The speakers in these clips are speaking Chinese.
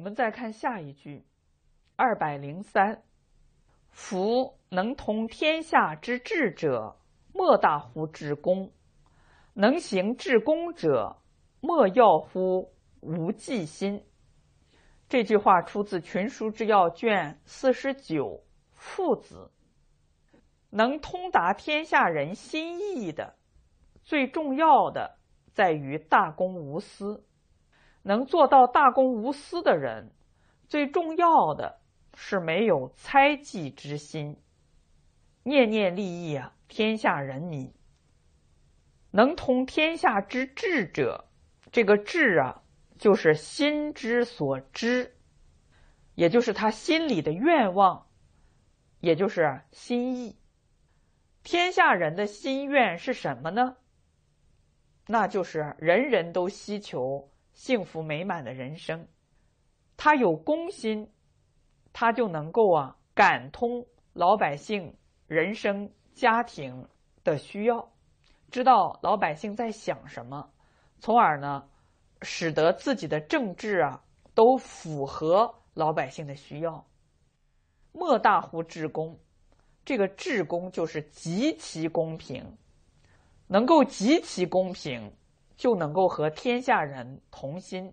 我们再看下一句，二百零三：夫能通天下之治者，莫大乎治公；能行治公者，莫要乎无计心。这句话出自《群书之要》卷四十九，父子。能通达天下人心意的，最重要的在于大公无私。能做到大公无私的人，最重要的是没有猜忌之心，念念利益啊天下人民。能通天下之智者，这个智啊，就是心之所知，也就是他心里的愿望，也就是心意。天下人的心愿是什么呢？那就是人人都希求。幸福美满的人生，他有公心，他就能够啊感通老百姓人生家庭的需要，知道老百姓在想什么，从而呢使得自己的政治啊都符合老百姓的需要。莫大乎治公，这个治公就是极其公平，能够极其公平。就能够和天下人同心，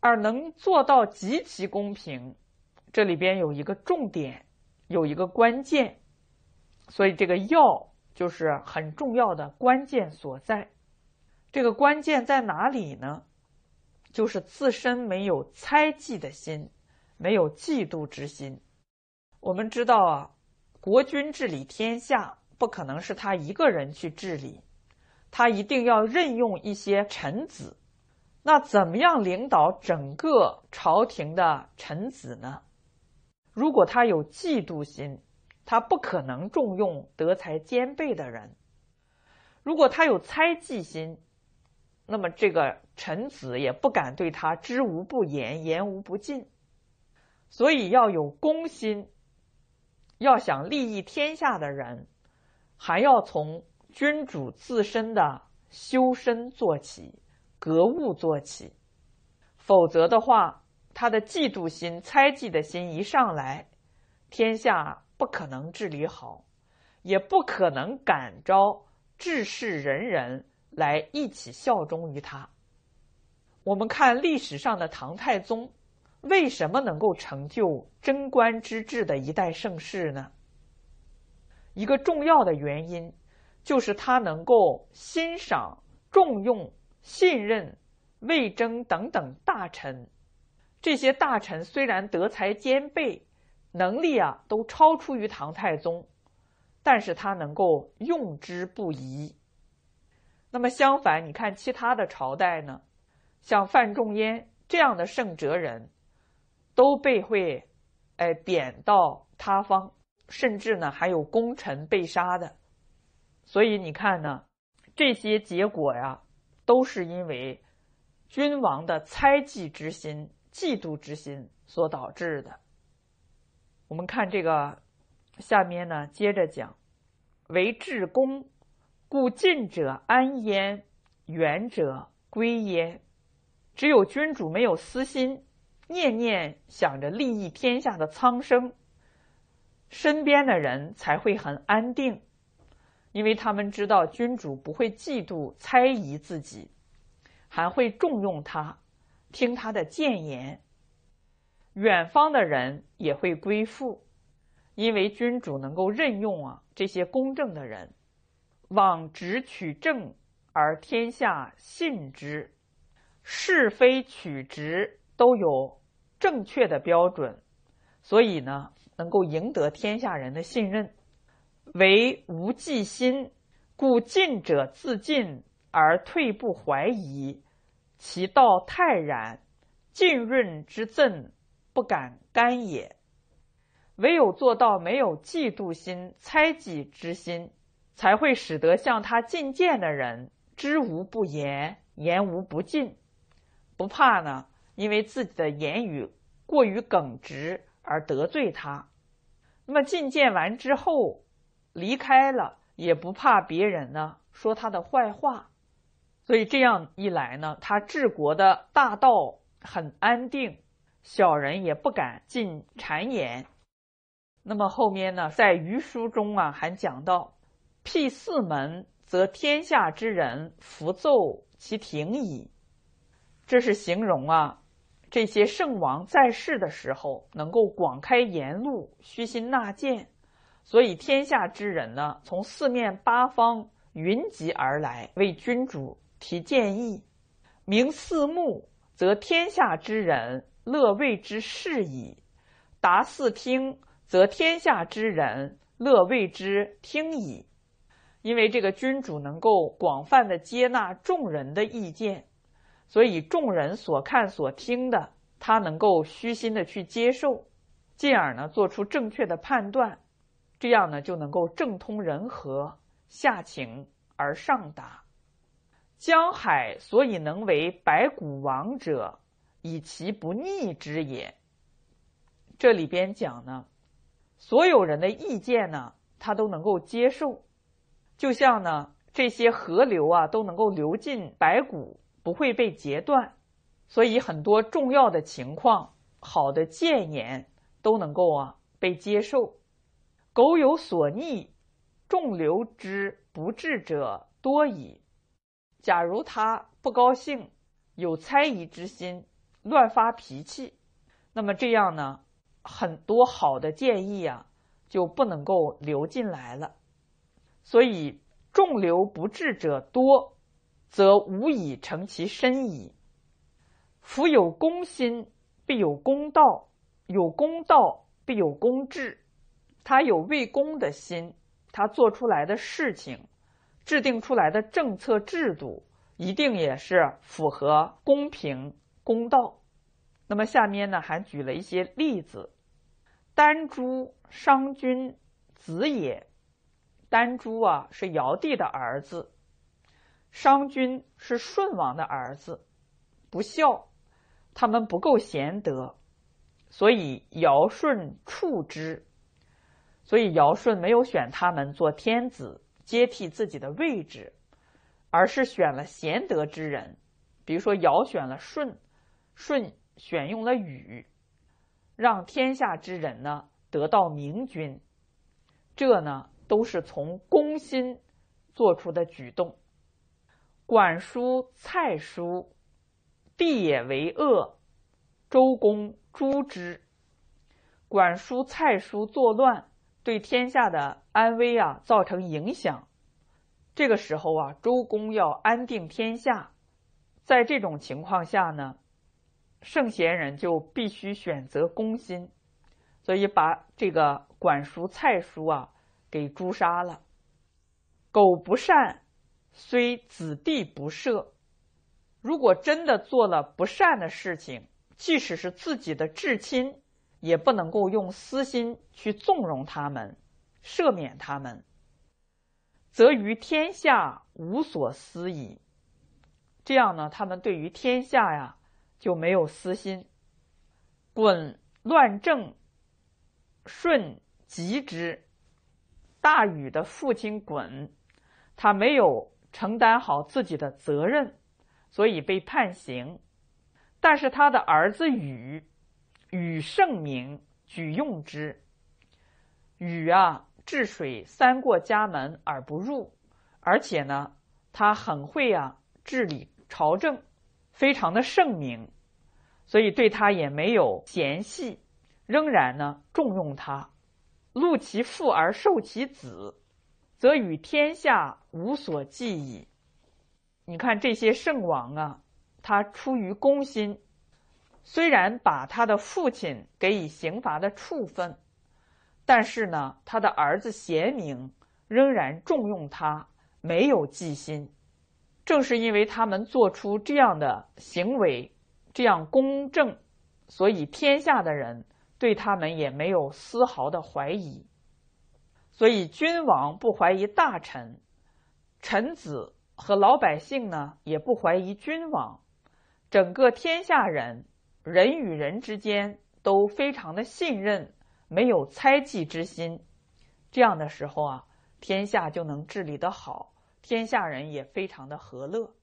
而能做到极其公平，这里边有一个重点，有一个关键，所以这个要就是很重要的关键所在。这个关键在哪里呢？就是自身没有猜忌的心，没有嫉妒之心。我们知道啊，国君治理天下，不可能是他一个人去治理。他一定要任用一些臣子，那怎么样领导整个朝廷的臣子呢？如果他有嫉妒心，他不可能重用德才兼备的人；如果他有猜忌心，那么这个臣子也不敢对他知无不言，言无不尽。所以要有公心，要想利益天下的人，还要从。君主自身的修身做起，格物做起，否则的话，他的嫉妒心、猜忌的心一上来，天下不可能治理好，也不可能感召治世人人来一起效忠于他。我们看历史上的唐太宗，为什么能够成就贞观之治的一代盛世呢？一个重要的原因。就是他能够欣赏、重用、信任魏征等等大臣，这些大臣虽然德才兼备，能力啊都超出于唐太宗，但是他能够用之不疑。那么相反，你看其他的朝代呢，像范仲淹这样的圣哲人，都被会哎贬到他方，甚至呢还有功臣被杀的。所以你看呢，这些结果呀，都是因为君王的猜忌之心、嫉妒之心所导致的。我们看这个下面呢，接着讲：为治公，故近者安焉，远者归焉。只有君主没有私心，念念想着利益天下的苍生，身边的人才会很安定。因为他们知道君主不会嫉妒、猜疑自己，还会重用他，听他的谏言。远方的人也会归附，因为君主能够任用啊这些公正的人，往直取正，而天下信之；是非曲直都有正确的标准，所以呢，能够赢得天下人的信任。为无忌心，故进者自进而退不怀疑，其道泰然，浸润之赠不敢干也。唯有做到没有嫉妒心、猜忌之心，才会使得向他进谏的人知无不言，言无不尽，不怕呢，因为自己的言语过于耿直而得罪他。那么进谏完之后。离开了也不怕别人呢说他的坏话，所以这样一来呢，他治国的大道很安定，小人也不敢进谗言。那么后面呢，在余书中啊，还讲到：“辟四门，则天下之人弗奏其庭矣。”这是形容啊，这些圣王在世的时候能够广开言路，虚心纳谏，所以天下之人呢，从四面八方云集而来，为君主提建议。明四目，则天下之人乐为之事矣；达四听，则天下之人乐为之听矣。因为这个君主能够广泛的接纳众人的意见，所以众人所看所听的，他能够虚心的去接受，进而呢做出正确的判断，这样呢就能够正通人和，下情而上达。江海所以能为百谷王者，以其不逆之也。这里边讲呢，所有人的意见呢，他都能够接受，就像呢这些河流啊，都能够流进白骨，不会被截断，所以很多重要的情况，好的谏言都能够啊被接受。苟有所逆，众流之不治者多矣。假如他不高兴，有猜疑之心，乱发脾气，那么这样呢，很多好的建议啊就不能够流进来了。所以众流不治者多，则无以成其身矣。夫有公心，必有公道；有公道，必有公治。他有为公的心，他做出来的事情。制定出来的政策制度一定也是符合公平公道。那么下面呢还举了一些例子：丹朱商君子也。丹朱啊是尧帝的儿子，商君是舜王的儿子，不孝，他们不够贤德，所以尧舜处之。所以尧舜没有选他们做天子。接替自己的位置，而是选了贤德之人，比如说尧选了舜，舜选用了禹，让天下之人呢得到明君。这呢都是从公心做出的举动。管叔、蔡叔，帝也为恶，周公诛之。管叔、蔡叔作乱。对天下的安危啊造成影响，这个时候啊，周公要安定天下，在这种情况下呢，圣贤人就必须选择公心，所以把这个管叔、蔡叔啊给诛杀了。苟不善，虽子弟不赦。如果真的做了不善的事情，即使是自己的至亲。也不能够用私心去纵容他们，赦免他们，则于天下无所私矣。这样呢，他们对于天下呀就没有私心。滚乱政，舜及之。大禹的父亲鲧，他没有承担好自己的责任，所以被判刑。但是他的儿子禹。禹圣明，举用之。禹啊，治水三过家门而不入，而且呢，他很会啊治理朝政，非常的圣明，所以对他也没有嫌隙，仍然呢重用他。戮其父而受其子，则与天下无所忌矣。你看这些圣王啊，他出于公心。虽然把他的父亲给以刑罚的处分，但是呢，他的儿子贤明，仍然重用他，没有忌心。正是因为他们做出这样的行为，这样公正，所以天下的人对他们也没有丝毫的怀疑。所以君王不怀疑大臣，臣子和老百姓呢也不怀疑君王，整个天下人。人与人之间都非常的信任，没有猜忌之心，这样的时候啊，天下就能治理得好，天下人也非常的和乐。